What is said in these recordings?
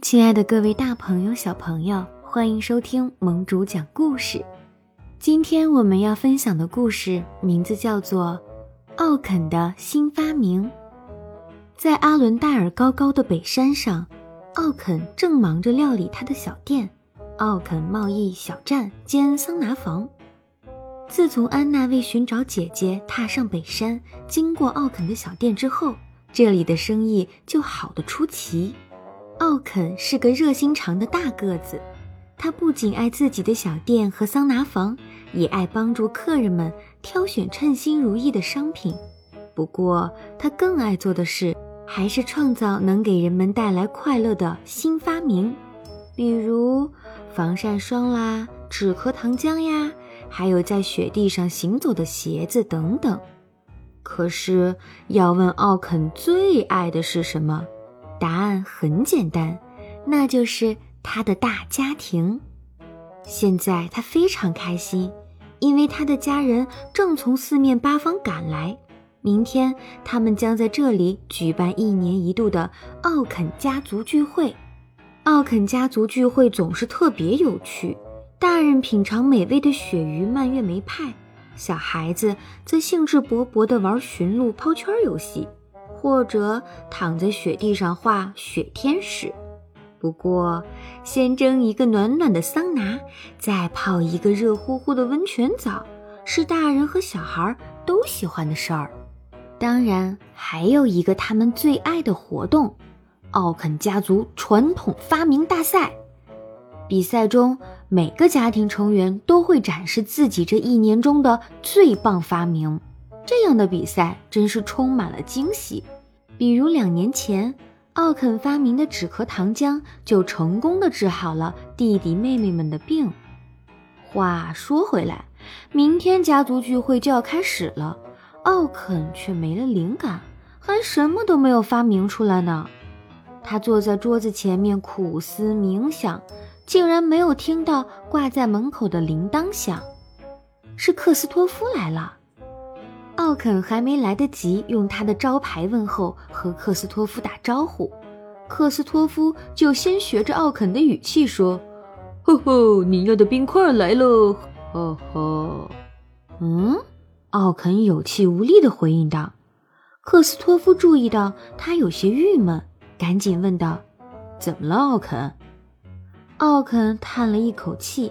亲爱的各位大朋友、小朋友，欢迎收听盟主讲故事。今天我们要分享的故事名字叫做《奥肯的新发明》。在阿伦戴尔高高的北山上，奥肯正忙着料理他的小店——奥肯贸易小站兼桑拿房。自从安娜为寻找姐姐踏上北山，经过奥肯的小店之后，这里的生意就好得出奇。奥肯是个热心肠的大个子，他不仅爱自己的小店和桑拿房，也爱帮助客人们挑选称心如意的商品。不过，他更爱做的事还是创造能给人们带来快乐的新发明，比如防晒霜啦、止咳糖浆呀，还有在雪地上行走的鞋子等等。可是，要问奥肯最爱的是什么？答案很简单，那就是他的大家庭。现在他非常开心，因为他的家人正从四面八方赶来。明天，他们将在这里举办一年一度的奥肯家族聚会。奥肯家族聚会总是特别有趣，大人品尝美味的鳕鱼蔓越莓派，小孩子则兴致勃勃地玩驯鹿抛圈游戏。或者躺在雪地上画雪天使。不过，先蒸一个暖暖的桑拿，再泡一个热乎乎的温泉澡，是大人和小孩都喜欢的事儿。当然，还有一个他们最爱的活动——奥肯家族传统发明大赛。比赛中，每个家庭成员都会展示自己这一年中的最棒发明。这样的比赛真是充满了惊喜。比如两年前，奥肯发明的止咳糖浆就成功的治好了弟弟妹妹们的病。话说回来，明天家族聚会就要开始了，奥肯却没了灵感，还什么都没有发明出来呢。他坐在桌子前面苦思冥想，竟然没有听到挂在门口的铃铛响，是克斯托夫来了。奥肯还没来得及用他的招牌问候和克斯托夫打招呼，克斯托夫就先学着奥肯的语气说：“吼吼，你要的冰块来喽！”呵呵，嗯，奥肯有气无力地回应道。克斯托夫注意到他有些郁闷，赶紧问道：“怎么了，奥肯？”奥肯叹了一口气：“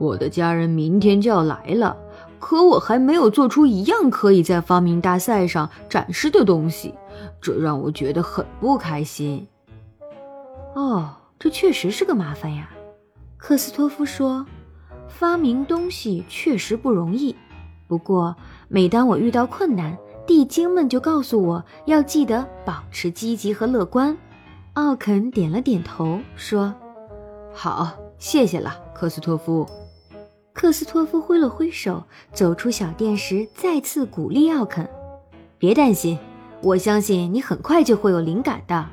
我的家人明天就要来了。”可我还没有做出一样可以在发明大赛上展示的东西，这让我觉得很不开心。哦，这确实是个麻烦呀，克斯托夫说：“发明东西确实不容易。不过，每当我遇到困难，地精们就告诉我要记得保持积极和乐观。”奥肯点了点头，说：“好，谢谢了，克斯托夫。”克斯托夫挥了挥手，走出小店时，再次鼓励奥肯：“别担心，我相信你很快就会有灵感的。”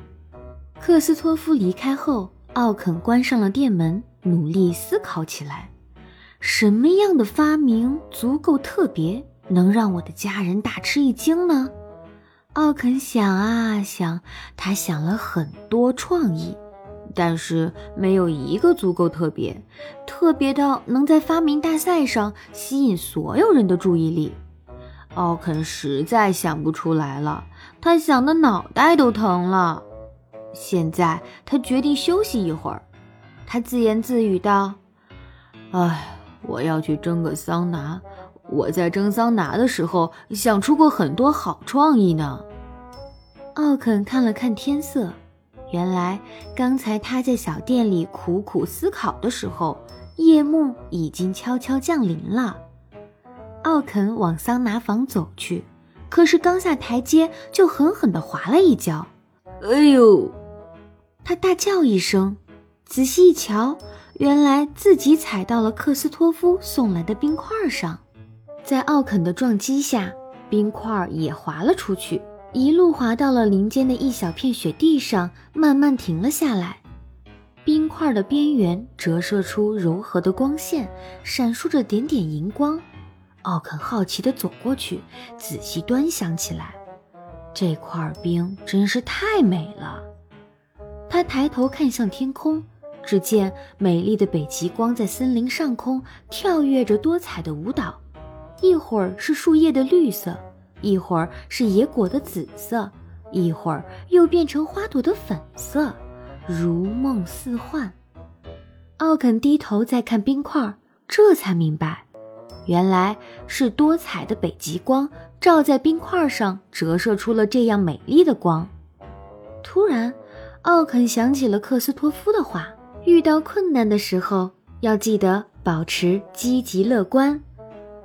克斯托夫离开后，奥肯关上了店门，努力思考起来：什么样的发明足够特别，能让我的家人大吃一惊呢？奥肯想啊想，他想了很多创意。但是没有一个足够特别，特别到能在发明大赛上吸引所有人的注意力。奥肯实在想不出来了，他想的脑袋都疼了。现在他决定休息一会儿。他自言自语道：“哎，我要去蒸个桑拿。我在蒸桑拿的时候想出过很多好创意呢。”奥肯看了看天色。原来，刚才他在小店里苦苦思考的时候，夜幕已经悄悄降临了。奥肯往桑拿房走去，可是刚下台阶就狠狠地滑了一跤。哎呦！他大叫一声，仔细一瞧，原来自己踩到了克斯托夫送来的冰块上。在奥肯的撞击下，冰块也滑了出去。一路滑到了林间的一小片雪地上，慢慢停了下来。冰块的边缘折射出柔和的光线，闪烁着点点银光。奥肯好奇地走过去，仔细端详起来。这块冰真是太美了。他抬头看向天空，只见美丽的北极光在森林上空跳跃着多彩的舞蹈，一会儿是树叶的绿色，一会儿是野果的紫色，一会儿又变成花朵的粉色，如梦似幻。奥肯低头再看冰块，这才明白，原来是多彩的北极光照在冰块上，折射出了这样美丽的光。突然，奥肯想起了克斯托夫的话：遇到困难的时候要记得保持积极乐观。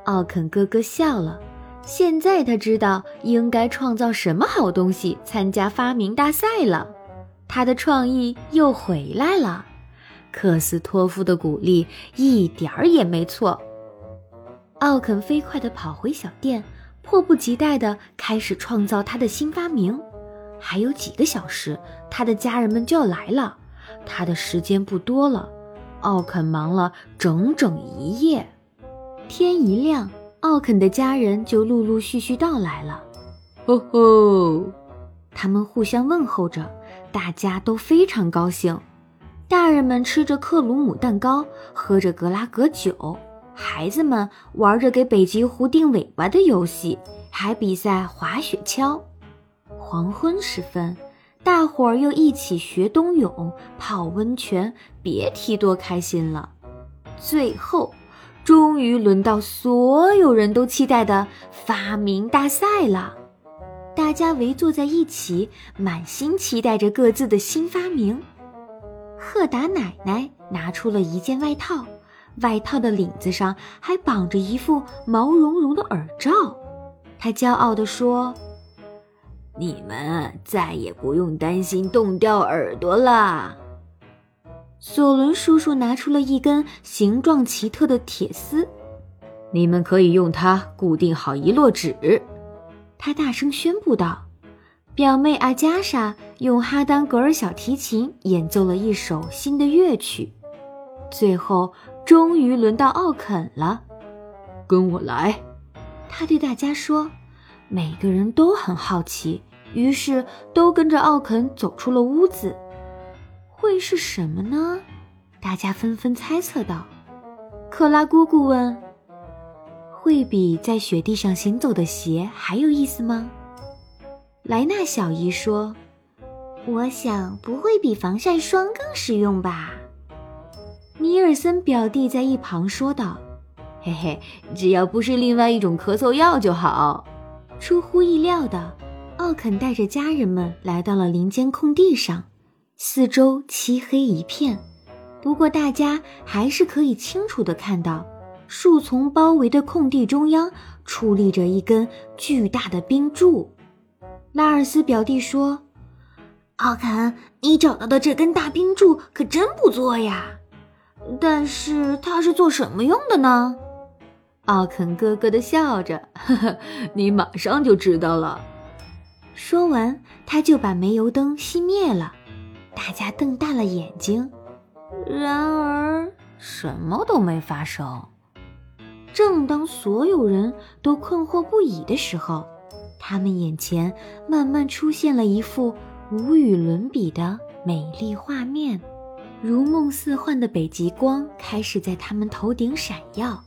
奥肯咯咯笑了，现在他知道应该创造什么好东西参加发明大赛了，他的创意又回来了。克斯托夫的鼓励一点儿也没错。奥肯飞快地跑回小店，迫不及待地开始创造他的新发明。还有几个小时，他的家人们就要来了，他的时间不多了。奥肯忙了整整一夜，天一亮，奥肯的家人就陆陆续续到来了。吼吼，他们互相问候着，大家都非常高兴。大人们吃着克鲁姆蛋糕，喝着格拉格酒，孩子们玩着给北极狐定尾巴的游戏，还比赛滑雪橇。黄昏时分，大伙儿又一起学冬泳、泡温泉，别提多开心了。最后，终于轮到所有人都期待的发明大赛了。大家围坐在一起，满心期待着各自的新发明。赫达奶奶拿出了一件外套，外套的领子上还绑着一副毛茸茸的耳罩。她骄傲地说：“你们再也不用担心冻掉耳朵了。”索伦叔叔拿出了一根形状奇特的铁丝，你们可以用它固定好一摞纸。他大声宣布道。表妹阿加莎用哈丹格尔小提琴演奏了一首新的乐曲，最后终于轮到奥肯了。跟我来，他对大家说。每个人都很好奇，于是都跟着奥肯走出了屋子。会是什么呢？大家纷纷猜测道。克拉姑姑问：“会比在雪地上行走的鞋还有意思吗？”莱纳小姨说：“我想不会比防晒霜更实用吧。”尼尔森表弟在一旁说道：“嘿嘿，只要不是另外一种咳嗽药就好。”出乎意料的，奥肯带着家人们来到了林间空地上，四周漆黑一片，不过大家还是可以清楚地看到，树丛包围的空地中央矗立着一根巨大的冰柱。拉尔斯表弟说：“奥肯，你找到的这根大冰柱可真不错呀！但是它是做什么用的呢？”奥肯咯咯的笑着：“呵呵，你马上就知道了。”说完，他就把煤油灯熄灭了。大家瞪大了眼睛，然而什么都没发生。正当所有人都困惑不已的时候，他们眼前慢慢出现了一幅无与伦比的美丽画面，如梦似幻的北极光开始在他们头顶闪耀，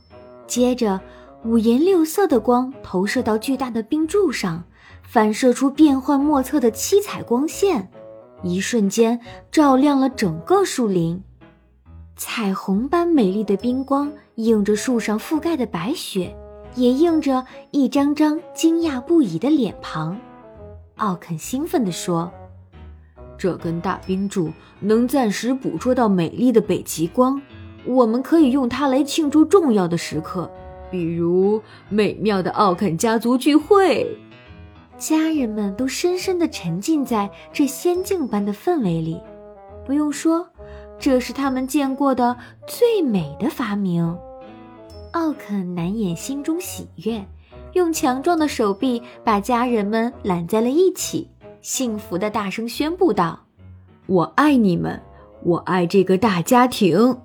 接着五颜六色的光投射到巨大的冰柱上，反射出变幻莫测的七彩光线，一瞬间照亮了整个树林。彩虹般美丽的冰光映着树上覆盖的白雪。也映着一张张惊讶不已的脸庞，奥肯兴奋地说：“这根大冰柱能暂时捕捉到美丽的北极光，我们可以用它来庆祝重要的时刻，比如美妙的奥肯家族聚会。”家人们都深深地沉浸在这仙境般的氛围里。不用说，这是他们见过的最美的发明。奥肯难掩心中喜悦，用强壮的手臂把家人们揽在了一起，幸福的大声宣布道：“我爱你们，我爱这个大家庭。”